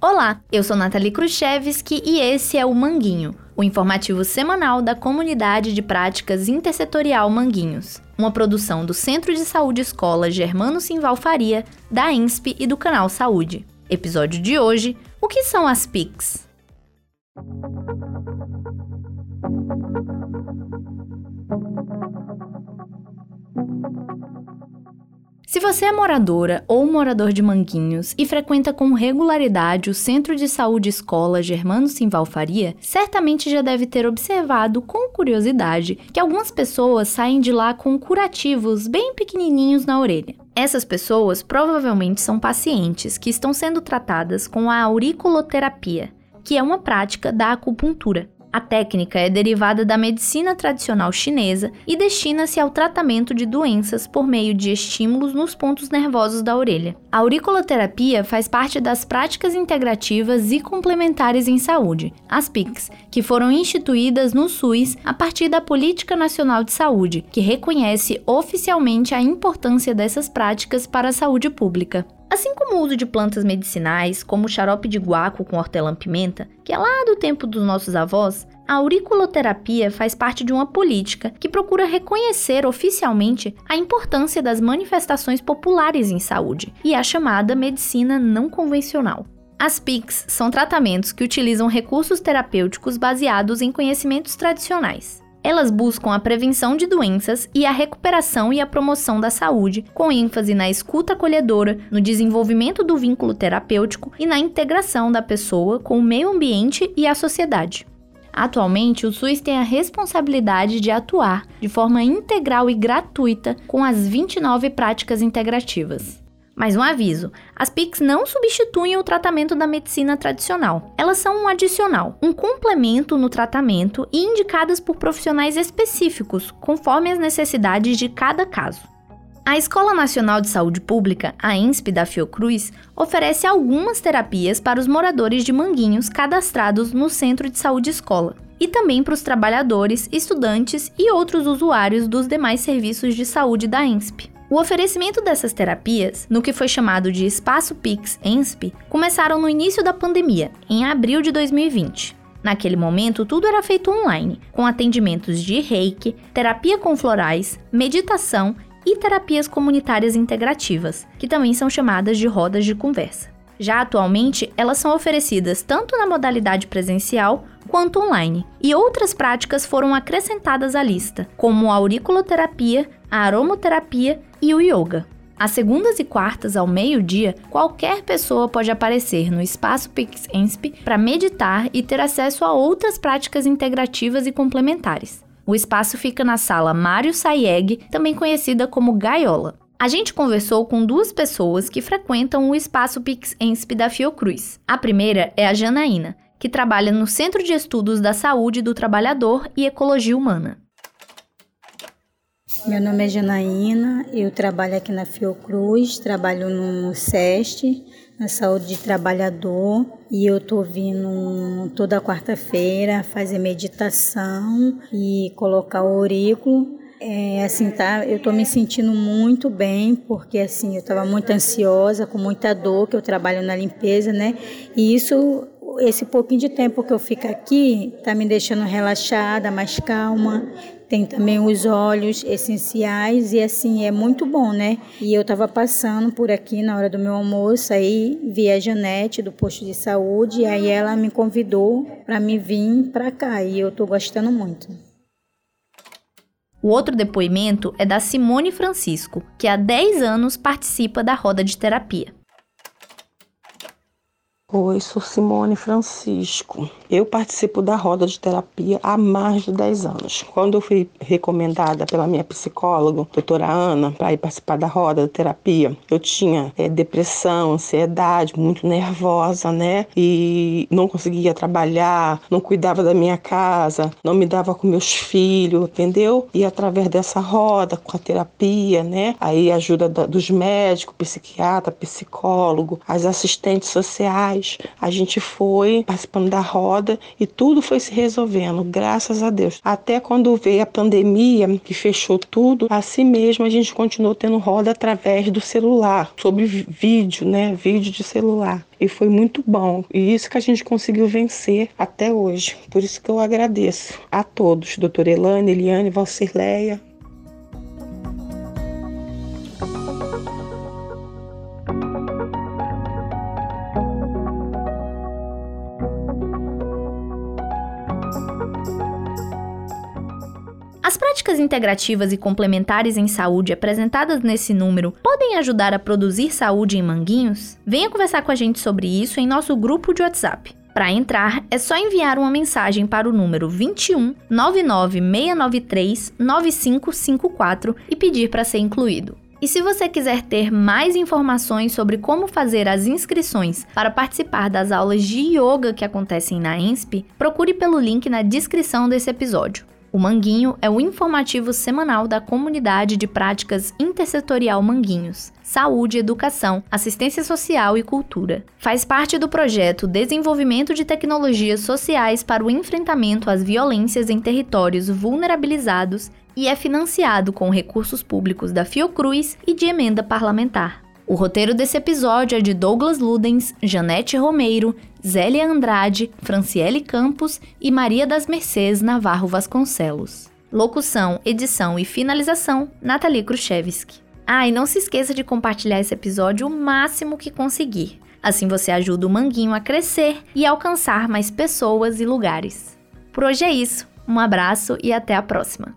Olá, eu sou Nathalie Khrushchevski e esse é o Manguinho, o informativo semanal da Comunidade de Práticas Intersetorial Manguinhos, uma produção do Centro de Saúde Escola Germano Simval Faria, da INSP e do Canal Saúde. Episódio de hoje: O que são as PICs? Você é moradora ou morador de Manguinhos e frequenta com regularidade o Centro de Saúde Escola Germano Simval Faria, certamente já deve ter observado com curiosidade que algumas pessoas saem de lá com curativos bem pequenininhos na orelha. Essas pessoas provavelmente são pacientes que estão sendo tratadas com a auriculoterapia, que é uma prática da acupuntura. A técnica é derivada da medicina tradicional chinesa e destina-se ao tratamento de doenças por meio de estímulos nos pontos nervosos da orelha. A auriculoterapia faz parte das práticas integrativas e complementares em saúde, as PICs, que foram instituídas no SUS a partir da Política Nacional de Saúde, que reconhece oficialmente a importância dessas práticas para a saúde pública. Assim como o uso de plantas medicinais, como o xarope de guaco com hortelã-pimenta, que é lá do tempo dos nossos avós, a auriculoterapia faz parte de uma política que procura reconhecer oficialmente a importância das manifestações populares em saúde e a chamada medicina não convencional. As PICs são tratamentos que utilizam recursos terapêuticos baseados em conhecimentos tradicionais. Elas buscam a prevenção de doenças e a recuperação e a promoção da saúde, com ênfase na escuta acolhedora, no desenvolvimento do vínculo terapêutico e na integração da pessoa com o meio ambiente e a sociedade. Atualmente, o SUS tem a responsabilidade de atuar de forma integral e gratuita com as 29 práticas integrativas. Mais um aviso: as PICs não substituem o tratamento da medicina tradicional. Elas são um adicional, um complemento no tratamento e indicadas por profissionais específicos, conforme as necessidades de cada caso. A Escola Nacional de Saúde Pública, a ENSP da Fiocruz, oferece algumas terapias para os moradores de Manguinhos cadastrados no Centro de Saúde Escola, e também para os trabalhadores, estudantes e outros usuários dos demais serviços de saúde da ENSP. O oferecimento dessas terapias, no que foi chamado de Espaço Pix ENSP, começaram no início da pandemia, em abril de 2020. Naquele momento, tudo era feito online, com atendimentos de reiki, terapia com florais, meditação e terapias comunitárias integrativas, que também são chamadas de rodas de conversa. Já atualmente, elas são oferecidas tanto na modalidade presencial quanto online, e outras práticas foram acrescentadas à lista, como a auriculoterapia, a aromoterapia e o yoga. Às segundas e quartas, ao meio-dia, qualquer pessoa pode aparecer no espaço PixEnsp para meditar e ter acesso a outras práticas integrativas e complementares. O espaço fica na sala Mário Sayeg, também conhecida como Gaiola. A gente conversou com duas pessoas que frequentam o espaço PixEnsp da Fiocruz. A primeira é a Janaína, que trabalha no Centro de Estudos da Saúde do Trabalhador e Ecologia Humana. Meu nome é Janaína, eu trabalho aqui na Fiocruz, trabalho no SEST, na Saúde de Trabalhador, e eu tô vindo toda quarta-feira fazer meditação e colocar o aurículo. É, assim, tá? Eu tô me sentindo muito bem, porque assim, eu estava muito ansiosa, com muita dor, que eu trabalho na limpeza, né? E isso esse pouquinho de tempo que eu fico aqui está me deixando relaxada, mais calma. Tem também os óleos essenciais e assim é muito bom, né? E eu estava passando por aqui na hora do meu almoço, aí vi a Janete do posto de saúde, e aí ela me convidou para me vir para cá e eu estou gostando muito. O outro depoimento é da Simone Francisco, que há 10 anos participa da roda de terapia. Oi, sou Simone Francisco. Eu participo da roda de terapia há mais de 10 anos. Quando eu fui recomendada pela minha psicóloga, doutora Ana, para ir participar da roda de terapia, eu tinha é, depressão, ansiedade, muito nervosa, né? E não conseguia trabalhar, não cuidava da minha casa, não me dava com meus filhos, entendeu? E através dessa roda, com a terapia, né? Aí ajuda dos médicos, psiquiatra, psicólogo, as assistentes sociais A gente foi participando da roda e tudo foi se resolvendo, graças a Deus. Até quando veio a pandemia, que fechou tudo, assim mesmo a gente continuou tendo roda através do celular, sobre vídeo, né? Vídeo de celular. E foi muito bom. E isso que a gente conseguiu vencer até hoje. Por isso que eu agradeço a todos, doutora Elane, Eliane, Valcirleia, práticas integrativas e complementares em saúde apresentadas nesse número podem ajudar a produzir saúde em Manguinhos? Venha conversar com a gente sobre isso em nosso grupo de WhatsApp. Para entrar, é só enviar uma mensagem para o número 21 99693 9554 e pedir para ser incluído. E se você quiser ter mais informações sobre como fazer as inscrições para participar das aulas de yoga que acontecem na ENSP, procure pelo link na descrição desse episódio. O Manguinho é o informativo semanal da comunidade de práticas intersetorial Manguinhos, saúde, educação, assistência social e cultura. Faz parte do projeto Desenvolvimento de Tecnologias Sociais para o Enfrentamento às Violências em Territórios Vulnerabilizados e é financiado com recursos públicos da Fiocruz e de emenda parlamentar. O roteiro desse episódio é de Douglas Ludens, Janete Romeiro, Zélia Andrade, Franciele Campos e Maria das Mercês Navarro Vasconcelos. Locução, edição e finalização, Nathalie Khrushchevsky. Ah, e não se esqueça de compartilhar esse episódio o máximo que conseguir. Assim você ajuda o Manguinho a crescer e alcançar mais pessoas e lugares. Por hoje é isso. Um abraço e até a próxima.